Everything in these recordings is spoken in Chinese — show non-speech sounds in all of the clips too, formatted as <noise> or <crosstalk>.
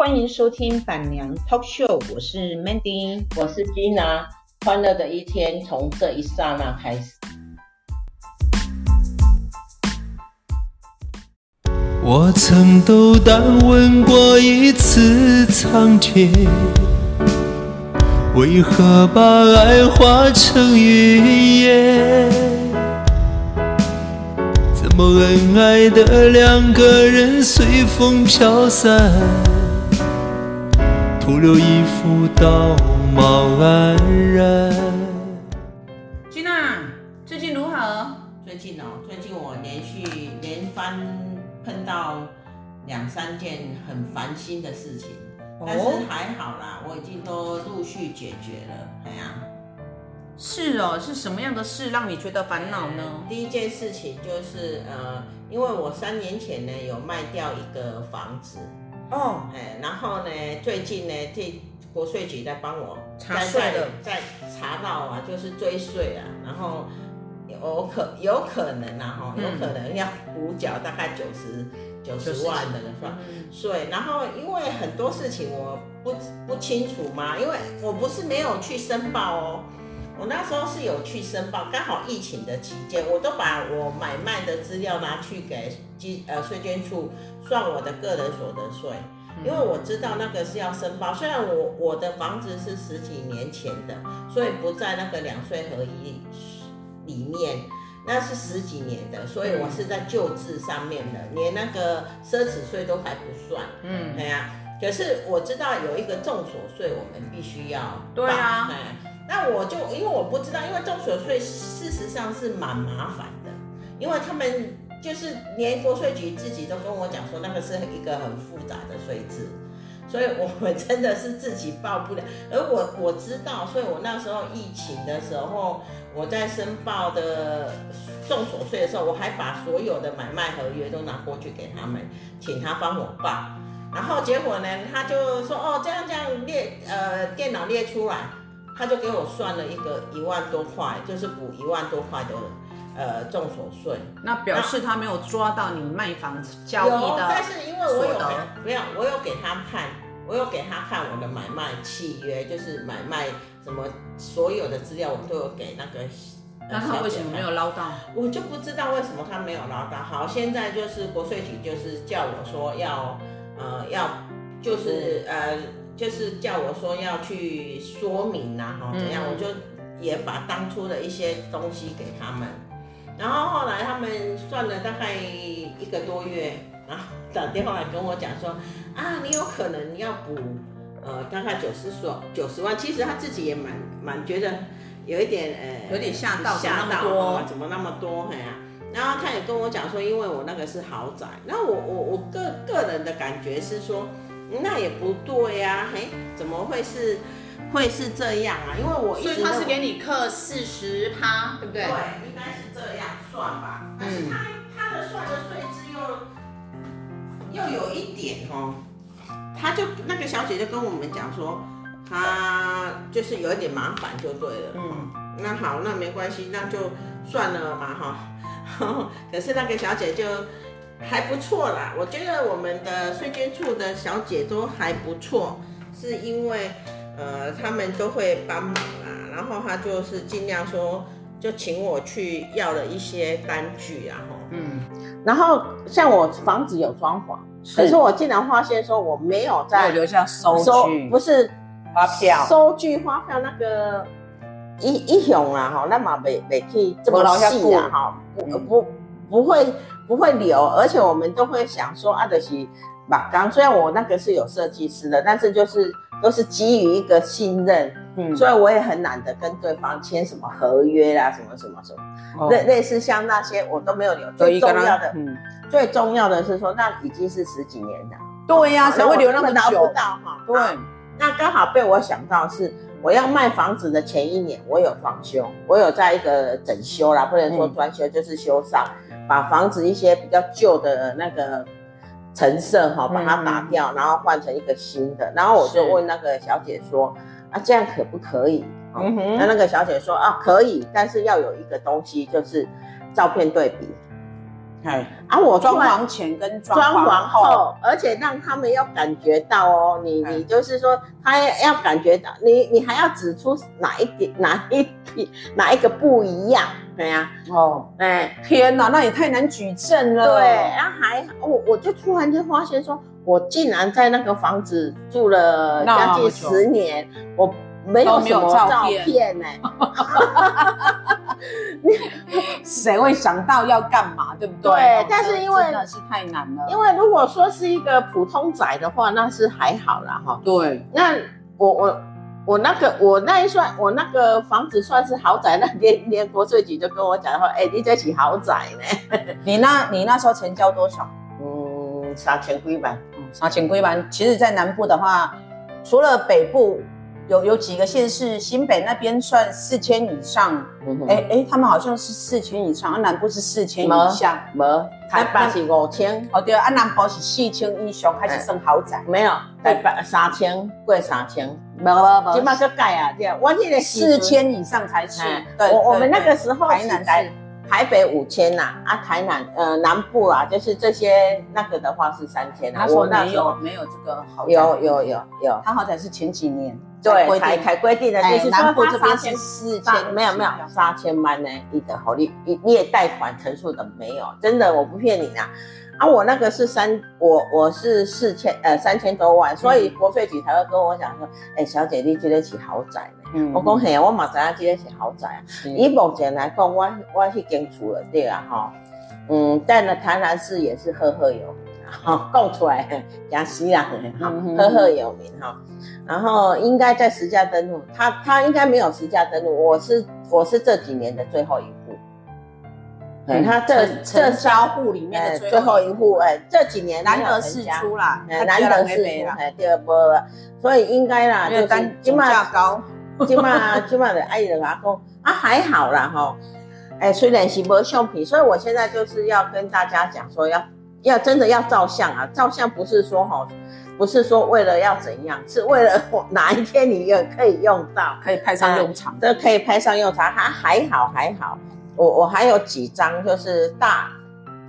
欢迎收听板娘 Talk Show，我是 Mandy，我是 Gina，欢乐的一天从这一刹那开始。我曾斗胆问过一次苍天，为何把爱化成云烟？怎么恩爱的两个人随风飘散，徒留一副道貌岸然。君娜，最近如何？最近哦，最近我连续连番碰到两三件很烦心的事情，但是还好啦，我已经都陆续解决了。哎呀。是哦，是什么样的事让你觉得烦恼呢？第一件事情就是，呃，因为我三年前呢有卖掉一个房子，哦，哎，然后呢，最近呢，这国税局在帮我查税的，在查到啊，就是追税啊，然后有可有可能啊，哈，有可能要补缴大概九十九十万的吧税，然后因为很多事情我不不清楚嘛，因为我不是没有去申报哦。我那时候是有去申报，刚好疫情的期间，我都把我买卖的资料拿去给基呃税捐处算我的个人所得税，因为我知道那个是要申报。虽然我我的房子是十几年前的，所以不在那个两税合一里面，那是十几年的，所以我是在旧制上面的，连那个奢侈税都还不算。嗯，对呀。可是我知道有一个重所税，我们必须要报。对啊。那我就因为我不知道，因为重所税事实上是蛮麻烦的，因为他们就是连国税局自己都跟我讲说，那个是一个很复杂的税制，所以我们真的是自己报不了。而我我知道，所以我那时候疫情的时候，我在申报的重所税的时候，我还把所有的买卖合约都拿过去给他们，请他帮我报。然后结果呢，他就说哦，这样这样列，呃，电脑列出来。他就给我算了一个一万多块，就是补一万多块的呃重所税。那表示他没有抓到你卖房子交易的。有，但是因为我有没有，我有给他看，我有给他看我的买卖契约，就是买卖什么所有的资料，我都有给那个。那他为什么没有捞到？我就不知道为什么他没有捞到。好，现在就是国税局就是叫我说要呃要就是呃。就是叫我说要去说明呐，哈，怎样？我就也把当初的一些东西给他们，然后后来他们算了大概一个多月，然后打电话来跟我讲说，啊，你有可能要补，呃，大概九十所，九十万。其实他自己也蛮蛮觉得有一点，呃，有点吓到，吓到，怎么那么多？嘿啊，然后他也跟我讲说，因为我那个是豪宅，然后我我我个个人的感觉是说。那也不对呀、啊，嘿，怎么会是会是这样啊？因为我一直所以他是给你刻四十趴，对不对？对，应该是这样算吧。但是他、嗯、他的算的税制又又有一点哦，他就那个小姐就跟我们讲说，他就是有一点麻烦就对了。嗯，那好，那没关系，那就算了嘛哈。<laughs> 可是那个小姐就。还不错啦，我觉得我们的税捐处的小姐都还不错，是因为呃他们都会帮忙啦，然后他就是尽量说就请我去要了一些单据啊，嗯，然后像我房子有装潢，可是我竟然发现说我没有在留下收据，不是发票，收据发票那个一一项啊哈，那么没没可以这么细啊哈，不不不会。不会留，而且我们都会想说啊，的是马钢。虽然我那个是有设计师的，但是就是都是基于一个信任，嗯，所以我也很懒得跟对方签什么合约啦，什么什么什么，类、哦、类似像那些我都没有留。最重要的，嗯，最重要的是说，那已经是十几年了。对呀、啊，谁会留那么久？到哈。对，那刚好被我想到是我要卖房子的前一年，我有装修，我有在一个整修啦，不能说装修，就是修缮。把房子一些比较旧的那个成色哈，把它打掉，嗯、然后换成一个新的。然后我就问那个小姐说：“啊，这样可不可以？”嗯哼。那那个小姐说：“啊，可以，但是要有一个东西，就是照片对比。”哎，啊，我装潢前跟装潢后，而且让他们要感觉到哦，你你就是说，他要感觉到你，你还要指出哪一点哪一点哪一个不一样，对呀，哦，哎，天哪，那也太难举证了。对，然后还我我就突然间发现说，我竟然在那个房子住了将近十年，我。没有什么照片呢，<laughs> 谁会想到要干嘛，对不对？对，但是因为真的是太难了。因为如果说是一个普通宅的话，那是还好啦哈。对，那我我我那个我那一算我那个房子算是豪宅，那连连国税局就跟我讲说，哎，你这起豪宅呢？<laughs> 你那你那时候成交多少？嗯，三千几万。嗯，三千几万。其实，在南部的话，除了北部。有有几个县市，新北那边算四千以上，哎哎、他们好像是四千以上，啊南部是四千以下，没，台北是五千，哦对，啊南部是四千以上，开始算豪宅？没有，台北三千，贵三千，没没没，起码个盖啊，对，我记得四千以上才是，对，我我们那个时候台南台台北五千呐，啊台南呃南部啊，就是这些那个的话是三千啊，我没有没有这个豪宅，有有有有，他豪宅是前几年。对，才才规定的，就是南部这边是四千，没有没有三千万呢，你的好，你你你也贷款成数的没有，真的我不骗你啦。啊，我那个是三，我我是四千呃三千多万，所以国税局才会跟我讲说，哎，小姐你觉得起豪宅呢？我讲嘿，我马上要觉得起豪宅啊。以目前来讲，我我是跟出了对啊哈，嗯，但呢台南市也是赫赫有名。好，供出来亚西亚好，赫赫有名哈。然后应该在实价登录，他他应该没有实价登录。我是我是这几年的最后一户，嗯，他这这销户里面的最后一户，哎，这几年难得是出啦，难得是出，哎，第二波，所以应该啦，就金价高，金马金马的爱人阿公啊，还好啦哈，哎，虽然是没相片，所以我现在就是要跟大家讲说要。要真的要照相啊！照相不是说哈，不是说为了要怎样，是为了哪一天你也可以用到，可以派上用场。这可以派上用场，还还好还好。我我还有几张就是大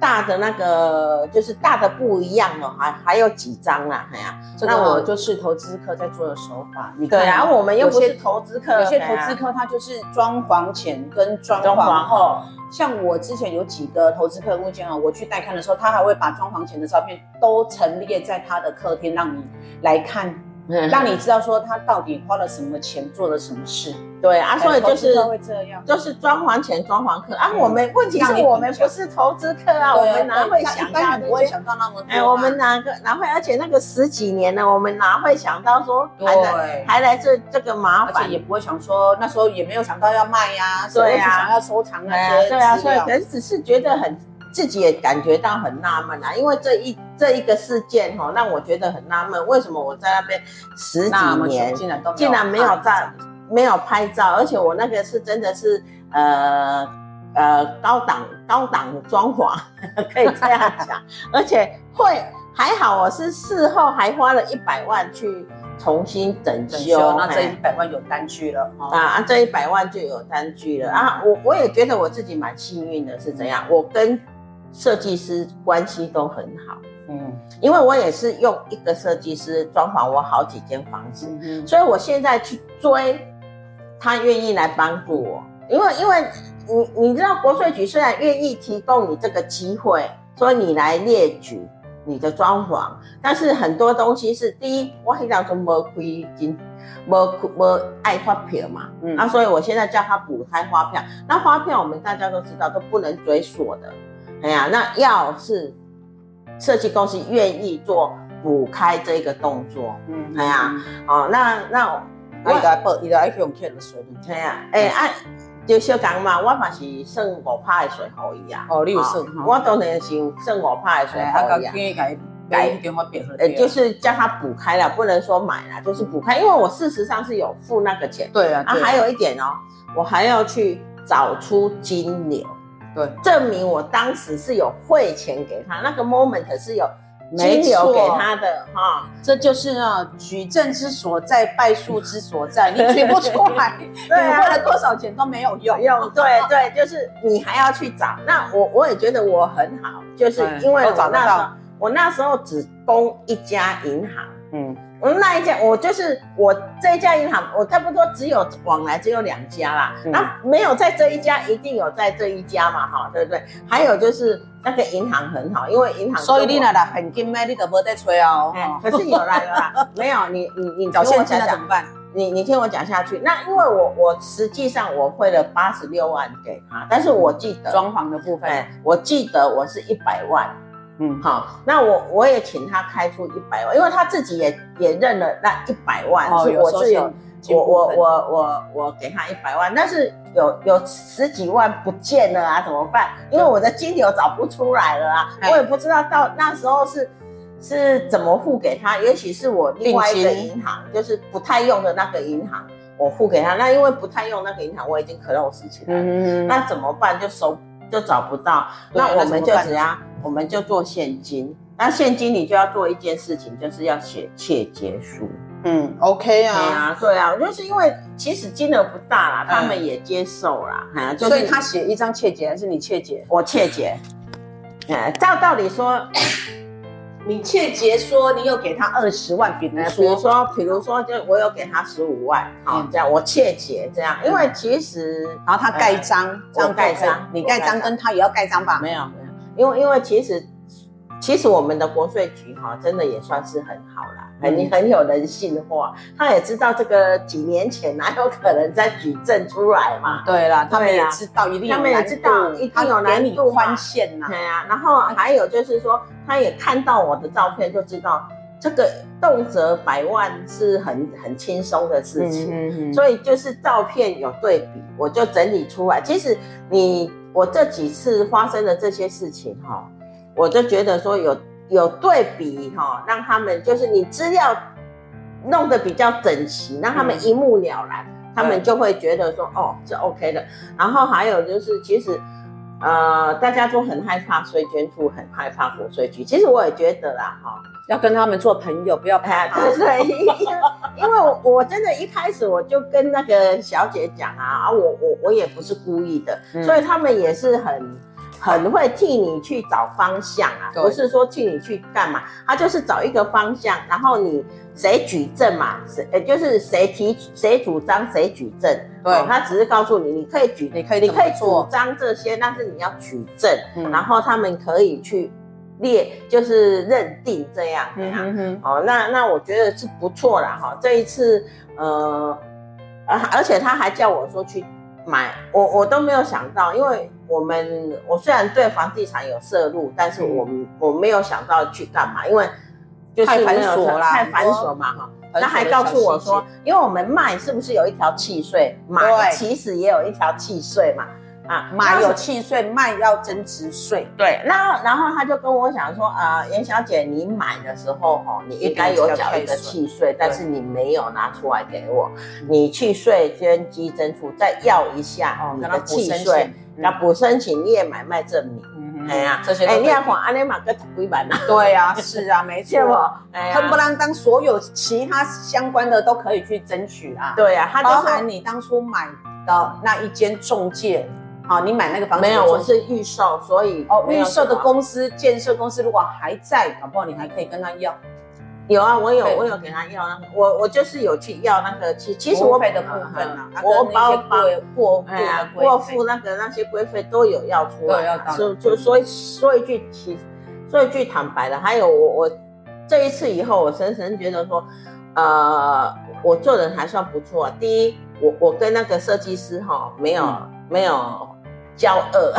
大的那个，就是大的不一样哦，还还有几张啦。哎呀，那我就是投资客在做的手法。你对，然后我们又不是投资客，有些投资客他就是装潢前跟装潢后。像我之前有几个投资客物件啊，我去带看的时候，他还会把装潢前的照片都陈列在他的客厅，让你来看，嗯、让你知道说他到底花了什么钱，做了什么事。对啊，所以就是会这样，就是装潢前装潢客啊。我们问题是我们不是投资客啊，我们哪会想到？不会想到那么多。哎，我们哪个哪会？而且那个十几年了，我们哪会想到说还来还来这这个麻烦？而且也不会想说那时候也没有想到要卖呀，对呀，想要收藏啊，对啊，所以可能只是觉得很自己也感觉到很纳闷啊，因为这一这一个事件哈，让我觉得很纳闷，为什么我在那边十几年竟然都竟然没有在。没有拍照，而且我那个是真的是呃呃高档高档的装潢，可以这样讲，<laughs> 而且会还好，我是事后还花了一百万去重新整修，那这一百万有单据了啊啊，这一百万就有单据了啊，我我也觉得我自己蛮幸运的，是怎样？我跟设计师关系都很好，嗯，因为我也是用一个设计师装潢我好几间房子，嗯、所以我现在去追。他愿意来帮助我，因为因为你你知道国税局虽然愿意提供你这个机会，说你来列举你的装潢，但是很多东西是第一，我很想说没亏金，没没爱发票嘛，嗯，啊，所以我现在叫他补开发票，那发票我们大家都知道都不能追索的，哎呀，那要是设计公司愿意做补开这个动作，嗯，哎呀，哦，那那。我伊来报，伊来用欠的税。对啊，诶，啊，就小讲嘛，我嘛是算五趴的水互伊啊。哦，你有算？我当然是算五趴的水互伊啊。改改电话变。诶，就是叫他补开了，不能说买了，就是补开，因为我事实上是有付那个钱。对啊。啊，还有一点哦，我还要去找出金流，对，证明我当时是有汇钱给他，那个 moment 是有金流给他的哈，这就是啊举证之所在，败诉之所在。<laughs> 你举不出来，对啊，你花了多少钱都没有用。用对对，就是你还要去找。那我我也觉得我很好，就是因为我那时候我那时候只供一家银行，嗯。我们那一家，我就是我这一家银行，我差不多只有往来只有两家啦。那、嗯、没有在这一家，一定有在这一家嘛，哈，对不对？还有就是那个银行很好，因为银行。所以你那的很金买你都没得吹哦。可是有啦有啦，<laughs> 没有你你你找现金怎么办？你你听我讲下去。那因为我我实际上我汇了八十六万给他，但是我记得装潢的部分，我记得我是一百万。嗯，好，那我我也请他开出一百万，因为他自己也也认了那一百万，哦、是我自己，我我我我我给他一百万，但是有有十几万不见了啊，怎么办？因为我的金流找不出来了啊，我也不知道到那时候是是怎么付给他，也许是我另外一个银行，就是不太用的那个银行，我付给他，那因为不太用那个银行，我已经 close 起来了，嗯，那怎么办？就收。就找不到，那我们就只要？我们就做现金。那现金你就要做一件事情，就是要写切结书。嗯，OK 啊，对啊，对啊，就是因为其实金额不大啦，他们也接受啦。嗯，所以他写一张切结，还是你切结？我切结。哎，照道理说。你切结说你有给他二十万，比如说，比如说，比如说，就我有给他十五万，好，这样我切结这样，因为其实，然后他盖章，这样盖章，你盖章跟他也要盖章吧？没有，没有，因为因为其实。其实我们的国税局哈，真的也算是很好啦，很很有人性化。他也知道这个几年前哪有可能再举证出来嘛？对啦，他们也知道一定有难度，他们也知道一定有难度宽限呐。对啊，然后还有就是说，他也看到我的照片，就知道这个动辄百万是很很轻松的事情。嗯嗯。所以就是照片有对比，我就整理出来。其实你我这几次发生的这些事情哈。我就觉得说有有对比哈，让他们就是你资料弄得比较整齐，让他们一目了然，嗯、他们就会觉得说哦是 OK 的。然后还有就是其实呃大家都很害怕税捐处，很害怕国税局。其实我也觉得啦哈，要跟他们做朋友，不要怕。对对，因为 <laughs> 因为我我真的一开始我就跟那个小姐讲啊，啊我我我也不是故意的，嗯、所以他们也是很。很会替你去找方向啊，不是说替你去干嘛，他就是找一个方向，然后你谁举证嘛，谁呃就是谁提谁主张谁举证，对，他只是告诉你你可以举，你可以你可以主张这些，但是你要举证，然后他们可以去列就是认定这样，嗯哼哼，哦，那那我觉得是不错啦哈，这一次呃，而且他还叫我说去。买我我都没有想到，因为我们我虽然对房地产有涉入，但是我我没有想到去干嘛，因为就是太繁琐啦，太繁琐嘛哈。他还告诉我说，因为我们卖是不是有一条契税，买其实也有一条契税嘛。啊，买有契税，卖要增值税。对，那然后他就跟我讲说，啊，严小姐，你买的时候哦，你应该有缴一个契税，但是你没有拿出来给我，你去税捐稽征出再要一下你的契税，那补申请你也买卖证明。哎呀，这些哎，你要还安尼嘛个几万呐？<laughs> 对呀，是啊，没 <laughs> 错，恨不然当所有其他相关的都可以去争取啊。对呀，包含你当初买的那一间中介。好，你买那个房子没有？我是预售，所以哦，预售的公司、建设公司如果还在，搞不好你还可以跟他要。有啊，我有，我有给他要那个，我我就是有去要那个，其其实我费的部分啊，我包包过哎呀，过付那个那些规费都有要出来，就就说说一句其说一句坦白的，还有我我这一次以后，我深深觉得说，呃，我做人还算不错。第一，我我跟那个设计师哈没有没有。交恶，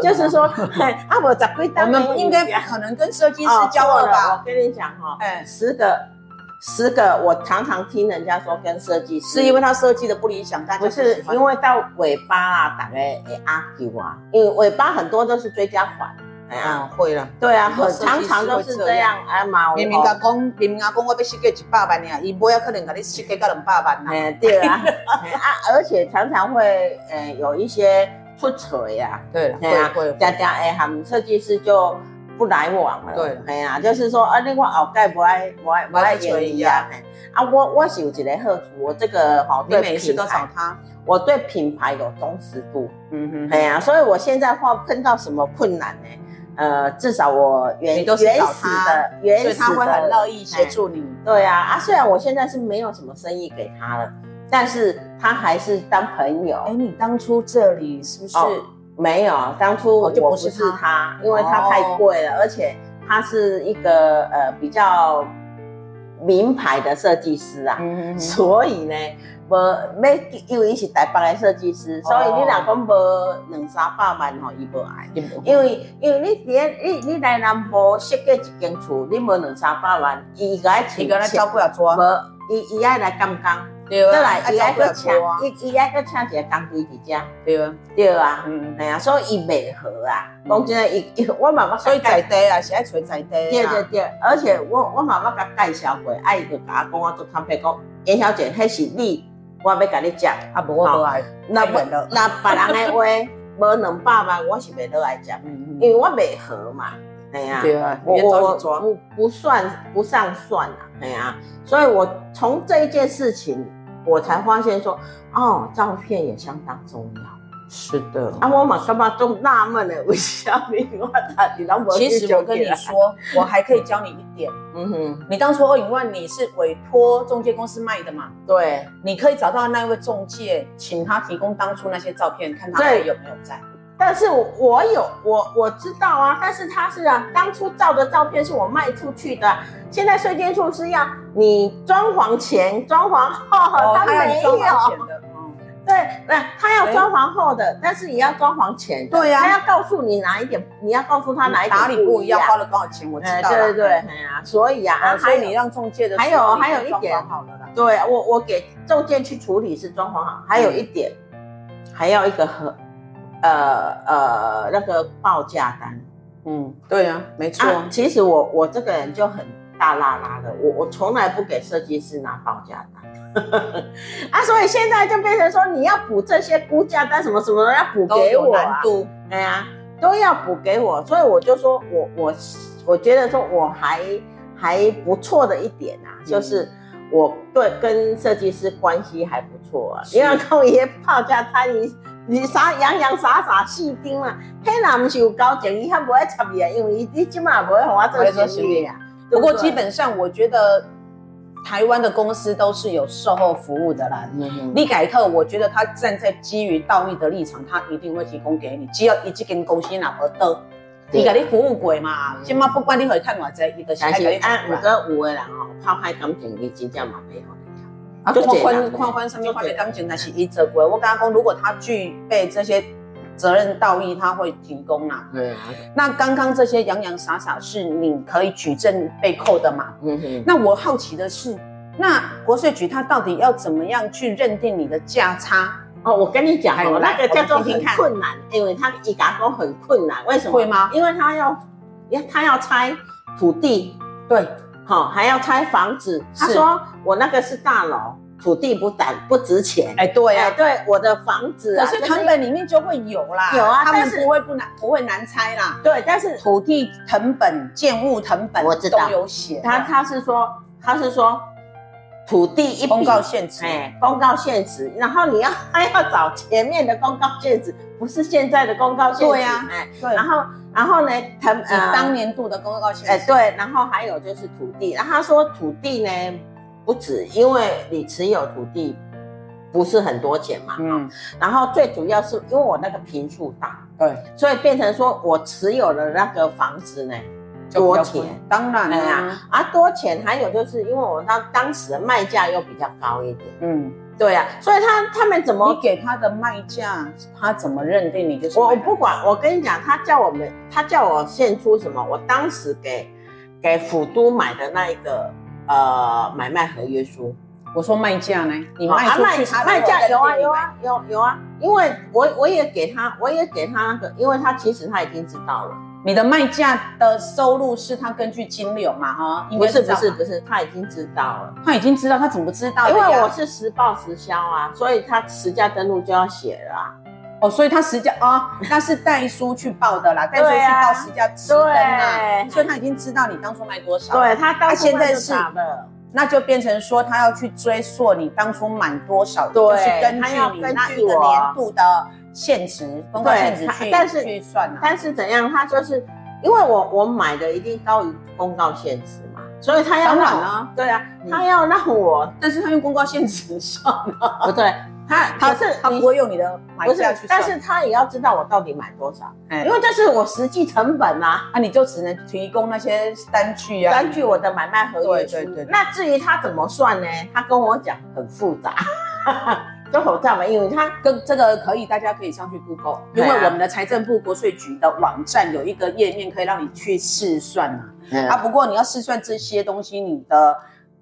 就是说，<laughs> 啊，我咋会当？我们应该不可能跟设计师交恶吧？我跟你讲哈，哎，十个，十个，我常常听人家说跟设计师，是因为他设计的不理想，但不是因为到尾巴啊，大概会阿 Q 啊，因为尾巴很多都是追加款。哎呀，会了，对啊，很常常都是这样。哎妈，明明讲，明明讲，我要设计一百万呀，伊不要可能给你设计个两百万。哎，对啊，<laughs> 啊，而且常常会，呃，有一些出错呀。对，会会，家家哎，他们设计师就不来往了。对，哎呀，就是说啊，你我后盖不爱不爱不爱演一样。啊，我我是有一个好处，我这个好对每次都找他，我对品牌有忠实度。嗯哼，哎呀，所以我现在话碰到什么困难呢？呃，至少我原原始的原始的，他会很乐意协助你。对啊，啊，虽然我现在是没有什么生意给他了，但是他还是当朋友。哎，你当初这里是不是？没有，当初我不是他，因为他太贵了，而且他是一个呃比较名牌的设计师啊，所以呢，无要因为伊是台北的设计师，所以你若讲无两三百万吼，伊无爱，因为因为你你你来南部设计一间厝，你无两三百万，伊个爱请，伊个来招不了做，无伊伊爱来刚刚。对啊，伊爱个请，伊伊爱个请一个工队伫遮，对啊，对啊，嗯，哎呀，所以伊袂合啊。讲真诶，伊伊我妈妈所以在地啊，是爱找在地。对对对，而且我我妈妈甲介绍过，啊，伊就甲我讲，我做坦白讲，严小姐，迄是你，我要甲你讲，啊，无我无爱，那不那别人诶话，无两百万，我是袂落来讲，因为我袂合嘛，哎呀，对啊，我我不不算不上算啊，哎呀，所以我从这一件事情。我才发现说，哦，照片也相当重要。是的，啊，我马上嘛都纳闷了，为什么我他你当其实我跟你说，我还可以教你一点。嗯哼，你当初二影万你是委托中介公司卖的嘛？对，你可以找到那位中介，请他提供当初那些照片，看他还有没有在。但是我有我我知道啊，但是他是啊，当初照的照片是我卖出去的，现在税监处是要你装潢前、装潢后，哦、他没有。嗯，对，那，他要装潢后的，欸、但是也要装潢前的。对呀、啊，他要告诉你哪一点，你要告诉他哪一点哪里不一样，花了多少钱，我知道。对对对，哎呀，所以啊，啊所以你让中介的还有还有一点好了啦，对我我给中介去处理是装潢好，还有一点，嗯、还要一个很。呃呃，那个报价单，嗯，对呀、啊，没错、啊。其实我我这个人就很大拉拉的，我我从来不给设计师拿报价单，<laughs> 啊，所以现在就变成说你要补这些估价单什么什么要补给我、啊，难度，对呀，都要补给我，所以我就说我我我觉得说我还还不错的一点啊，就是我对跟设计师关系还不错啊，因为跟一些报价单一。你傻洋洋洒洒细听嘛？黑人不是有交情，伊较不爱插伊啊，因为你起码不会和我做生意啊。不过基本上，我觉得台湾的公司都是有售后服务的啦。嗯哼。利凯特，我觉得他站在基于道义的立场，他一定会提供给你。只要一这间公司哪么得，伊给你服务过嘛？起码不管你会看偌济，伊都是爱给你服务。但是，如果有的人哦，抛开感情，伊真正嘛没有。啊，宽宽宽宽上面画的钢琴那是一折规。我跟他讲，如果他具备这些责任道义，他会提供啊。对啊。那刚刚这些洋洋洒洒是你可以举证被扣的嘛？嗯哼。那我好奇的是，那国税局他到底要怎么样去认定你的价差？哦，我跟你讲哦，那个叫做很困难，因为他一打工很困难。为什么？会吗？因为他要，他要拆土地。对。好，还要拆房子。他说我那个是大楼，土地不胆不值钱。哎，对呀，对，我的房子啊，可是成本里面就会有啦。有啊，他们不会不难，不会难拆啦。对，但是土地成本、建物成本，我知道都有写。他他是说，他是说土地一公告现值，哎，公告现值，然后你要 <laughs> 还要找前面的公告现值，不是现在的公告。对呀，哎，对，然后。然后呢，他呃当年度的公告哎对，然后还有就是土地，然后他说土地呢不止，因为你持有土地不是很多钱嘛，嗯，然后最主要是因为我那个坪数大，对，所以变成说我持有的那个房子呢多钱，当然了呀，啊，啊多钱，还有就是因为我当当时的卖价又比较高一点，嗯。对呀、啊，所以他他们怎么你给他的卖价，他怎么认定你就是？我我不管，我跟你讲，他叫我们，他叫我献出什么？我当时给给府都买的那一个呃买卖合约书，我说卖价呢？你卖出去他卖价有啊有啊有有啊，因为我我也给他，我也给他那个，因为他其实他已经知道了。你的卖价的收入是他根据金流嘛？哈，不是不是不是，他已经知道了，他已经知道，他怎么不知道？因为我是实报实销啊，所以他实价登录就要写了啊。哦，所以他实价哦，<laughs> 那是代书去报的啦，代书去报实价实登啊，所以他已经知道你当初卖多少。对，他当初现在是的，那就变成说他要去追溯你当初满多少，对，就是根据你那一个年度的现值，公告现值去但是去算啊。但是怎样？他就是因为我我买的一定高于公告现值嘛，所以他要让啊，对啊，他要让我，但是他用公告现值算啊，<laughs> 不对。他他是他不会用你的买价去算，但是他也要知道我到底买多少，因为这是我实际成本啊，啊，你就只能提供那些单据啊，单据我的买卖合约书。对对对。那至于他怎么算呢？他跟我讲很复杂，就好在嘛，因为他跟这个可以，大家可以上去 Google，因为我们的财政部国税局的网站有一个页面可以让你去试算啊。啊，不过你要试算这些东西，你的。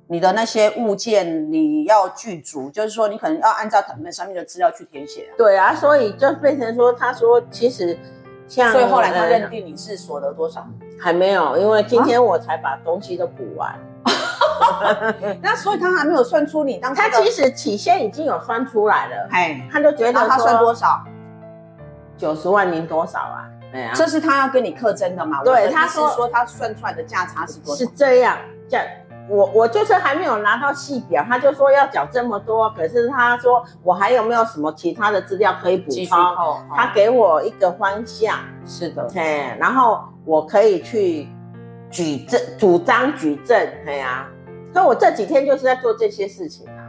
你的那些物件你要具足，就是说你可能要按照他们上面的资料去填写。对啊，所以就变成说，他说其实像，所以后来他认定你是所得多少？还没有，因为今天我才把东西都补完。啊、<laughs> 那所以他还没有算出你当时。他其实起先已经有算出来了，哎，他就觉得他算多少？九十万零多少啊？对啊，这是他要跟你课征的嘛？对，他是说他算出来的价差是多少？是这样，这样。我我就是还没有拿到细表，他就说要缴这么多，可是他说我还有没有什么其他的资料可以补充？他给我一个方向，是的，嘿，然后我可以去举证、主张举证，嘿呀。所以我这几天就是在做这些事情啊。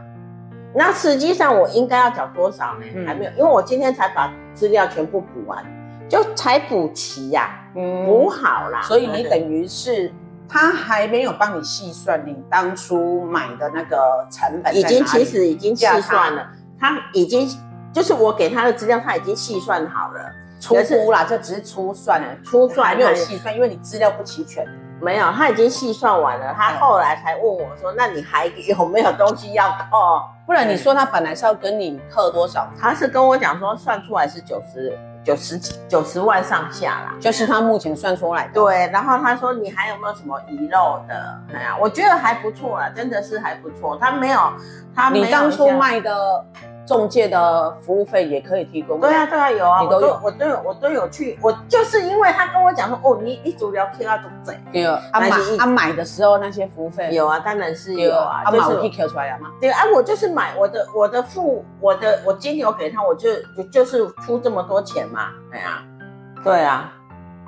那实际上我应该要缴多少呢？嗯、还没有，因为我今天才把资料全部补完，就才补齐呀、啊，嗯，补好啦。所以你等于是。他还没有帮你细算你当初买的那个成本，已经其实已经细算了，他已经就是我给他的资料，他已经细算好了，初估啦，这只是粗算了，初算还没有细算，因为你资料不齐全。没有，他已经细算完了，他后来才问我说：“那你还有没有东西要扣？不然你说他本来是要跟你扣多少？他是跟我讲说算出来是九十。”九十几九十万上下啦，就是他目前算出来的。对，然后他说，你还有没有什么遗漏的？哎呀，我觉得还不错啦，真的是还不错。他没有，他没有。你当初卖的。中介的服务费也可以提供。对啊，对啊，有啊，你都有，我都有，我都有去。我就是因为他跟我讲说，哦，你一组聊天啊，都贼。有，他买他买的时候那些服务费有啊，当然是有啊。他买我可以 Q 出来了吗？对啊，我就是买我的我的付我的我金牛给他，我就就就是出这么多钱嘛。对啊，对啊，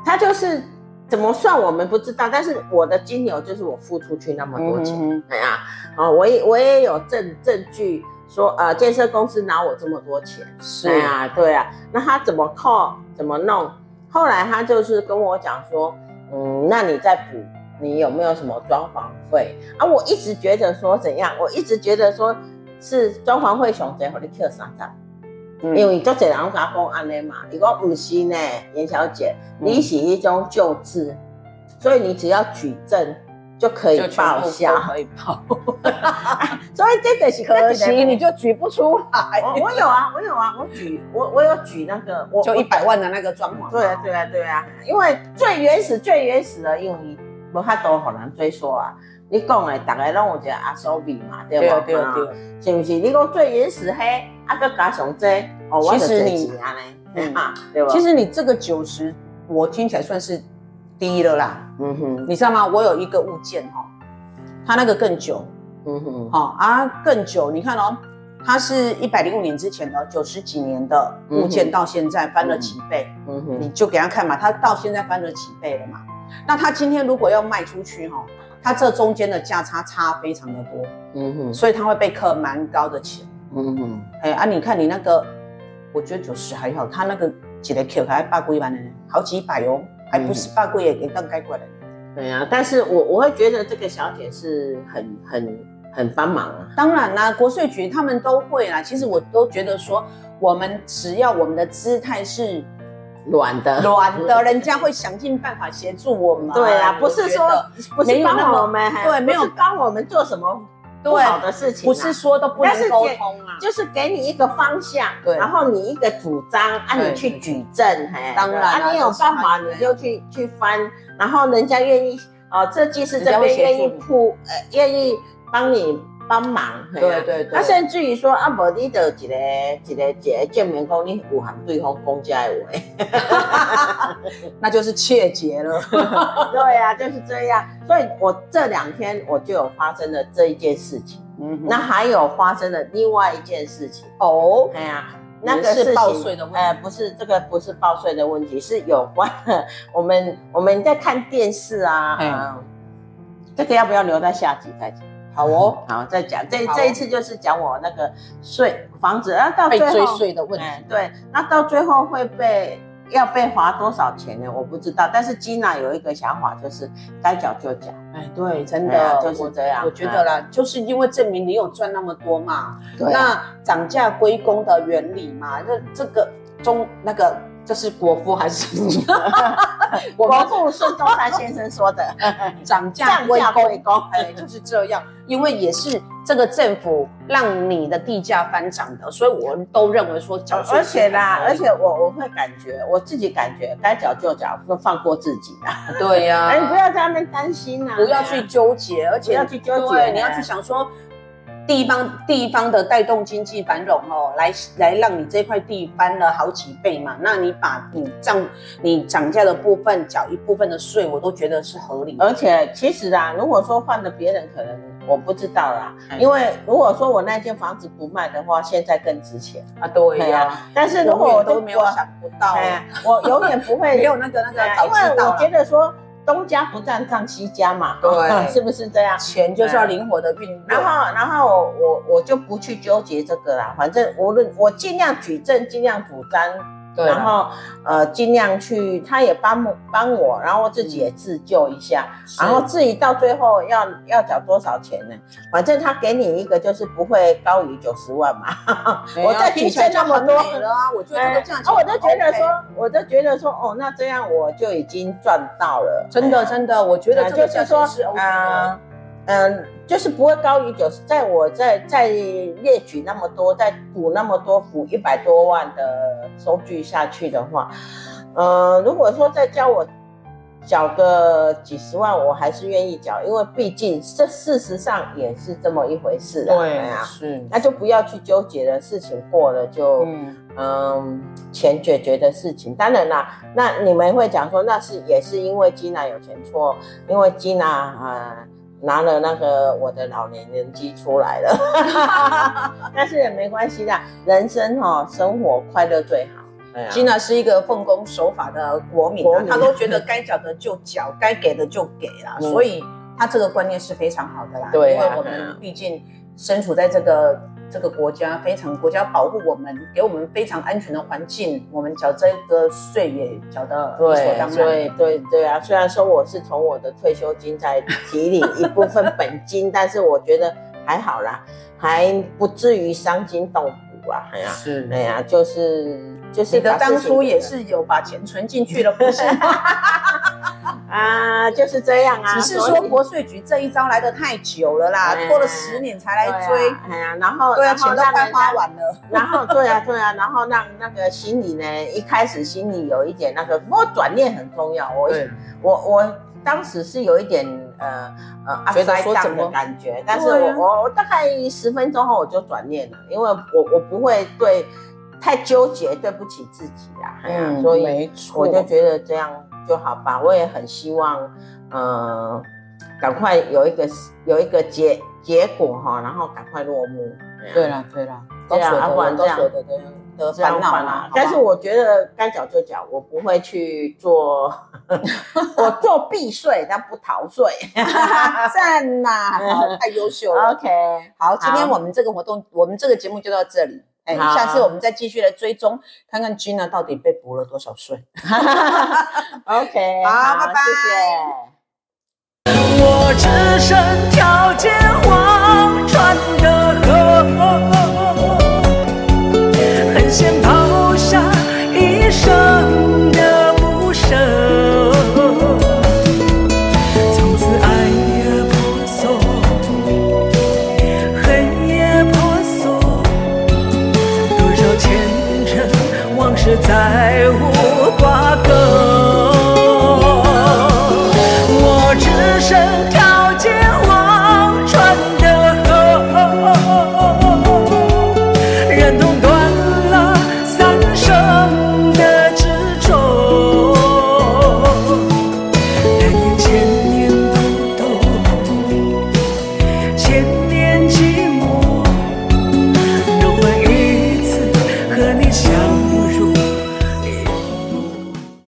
他就是怎么算我们不知道，但是我的金牛就是我付出去那么多钱。对啊，啊，我也我也有证证据。说呃，建设公司拿我这么多钱，是啊，对啊，那他怎么扣，怎么弄？后来他就是跟我讲说，嗯，那你再补，你有没有什么装潢费啊？我一直觉得说怎样，我一直觉得说是装潢费上济，和你扣三十，嗯、因为就这样甲讲安尼嘛，如果不是呢，严小姐，你是一种旧制，所以你只要举证。就可以报销，可以报，<laughs> 所以这个是可惜，你就举不出来。我有啊，我有啊，我举，我我有举那个，我就一百万的那个装潢。对啊，对啊，对啊，因为最原始、最原始的，因为无法度好难追溯啊。你讲的，大概拢有一个阿苏比嘛，对不对？对对，是不是？你讲最原始嘿，阿个加上这，哦，我是你啊嘞，<laughs> 对吧？其实你这个九十，我听起来算是。低了啦，嗯哼，你知道吗？我有一个物件哈，它那个更久，嗯哼，好啊，更久。你看哦，它是一百零五年之前的九十几年的物件，到现在翻了几倍，嗯哼，你就给他看嘛，它到现在翻了几倍了嘛。那他今天如果要卖出去哈，它这中间的价差差非常的多，嗯哼，所以它会被课蛮高的钱，嗯哼，哎啊，你看你那个，我觉得九十还好，他那个几个 Q 还八几万呢，好几百哦。还不是八个月给当盖过来，对啊，但是我我会觉得这个小姐是很很很帮忙啊。当然啦，国税局他们都会啦。其实我都觉得说，我们只要我们的姿态是软的，软的，人家会想尽办法协助我们。对啊，不是说不是帮我们，对，没有帮我们做什么。不好的事情，不是说都不能沟通啊，就是给你一个方向，对，然后你一个主张，啊，你去举证，嘿，当然，啊，你有办法你就去去翻，然后人家愿意，哦，设计师这边愿意铺，呃，愿意帮你帮忙。对对对。他甚至于说啊，无你的一个一个一个证明讲你有含对方公家的话，<laughs> 那就是窃结了。<laughs> 对呀、啊，就是这样。所以我这两天我就有发生了这一件事情。嗯，那还有发生了另外一件事情哦。哎呀。那个是报税的问题，呃，不是这个不是报税的问题，是有关的。<laughs> 我们我们在看电视啊，嗯，这个要不要留在下集再讲？好哦，好，再讲。这这一次就是讲我那个税房子，然后到最后被追税的问题，对，那到最后会被。要被罚多少钱呢？我不知道，但是 Gina 有一个想法，就是该缴就缴。哎，对，真的就是这样。我觉得啦，就是因为证明你有赚那么多嘛。对。那涨价归公的原理嘛，那这个中那个。这是国父还是 <laughs> 国父孙中山先生说的？<laughs> 涨价归公，哎，就是这样。因为也是这个政府让你的地价翻涨的，所以我们都认为说缴税。而且啦，而且我我会感觉，我自己感觉该缴就缴，不放过自己啊。对呀，<laughs> 哎，你不要在那边担心啊，不要去纠结，而且要去纠结，你要去想说。地方地方的带动经济繁荣哦，来来让你这块地翻了好几倍嘛。那你把你涨你涨价的部分缴一部分的税，我都觉得是合理。而且其实啊，如果说换了别人，可能我不知道啦。因为如果说我那间房子不卖的话，现在更值钱啊。对呀。但是如果我都没有想不到，我永远不会 <laughs> 没有那个那个早知道。因为我觉得说。东家不占账西家嘛，对，是不是这样？钱就是要灵活的运用。然后，然后我我我就不去纠结这个啦，反正无论我尽量举证，尽量主张。然后，呃，尽量去，他也帮帮我，然后我自己也自救一下，然后至于到最后要要缴多少钱呢？反正他给你一个就是不会高于九十万嘛。我在举证那么多。了啊，我觉得这个价钱，我就觉得说，我就觉得说，哦，那这样我就已经赚到了。真的，真的，我觉得就是说，嗯嗯。就是不会高于九十，在我在在列举那么多，再补那么多，补一百多万的收据下去的话，呃，如果说再叫我缴个几十万，我还是愿意缴，因为毕竟这事实上也是这么一回事啊。对啊，是，那就不要去纠结了，事情过了就嗯，嗯钱解决的事情。当然啦，那你们会讲说，那是也是因为 Gina 有钱错，因为 Gina 啊。呃拿了那个我的老年人机出来了，<laughs> 但是也没关系的，人生哈、哦，生活快乐最好。Gina、啊、是一个奉公守法的国民，他都觉得该缴的就缴，该给的就给了，嗯、所以他这个观念是非常好的啦。对、啊，因为我们毕竟身处在这个。这个国家非常，国家保护我们，给我们非常安全的环境，我们缴这个税也缴得理所当然。对对对啊！虽然说我是从我的退休金在提领一部分本金，<laughs> 但是我觉得还好啦，还不至于伤筋动哎呀，是，哎呀，就是就是。你的当初也是有把钱存进去了，不是吗？<laughs> 啊，就是这样啊。只是说国税局这一招来的太久了啦，拖了十年才来追。哎呀，然后对啊，钱都快花完了。然后对啊，对啊，然后让那个心里呢，一开始心里有一点那个，不过转念很重要。我我我当时是有一点呃呃觉得说怎么的感觉，但是我我我大概十分钟后我就转念了，因为我我不会对太纠结，对不起自己啊。嗯，所以我就觉得这样。就好吧，我也很希望，嗯、呃，赶快有一个有一个结结果哈，然后赶快落幕。对啦对啦，这样啊，不然这样的的烦恼嘛。但是我觉得该缴就缴，我不会去做，我做避税但不逃税。赞呐，太优秀了。<laughs> OK，好，今天我们这个活动，我们这个节目就到这里。哎，下次我们再继续来追踪，看看 Gina 到底被补了多少税。OK，<laughs> 好，好，拜拜。谢谢。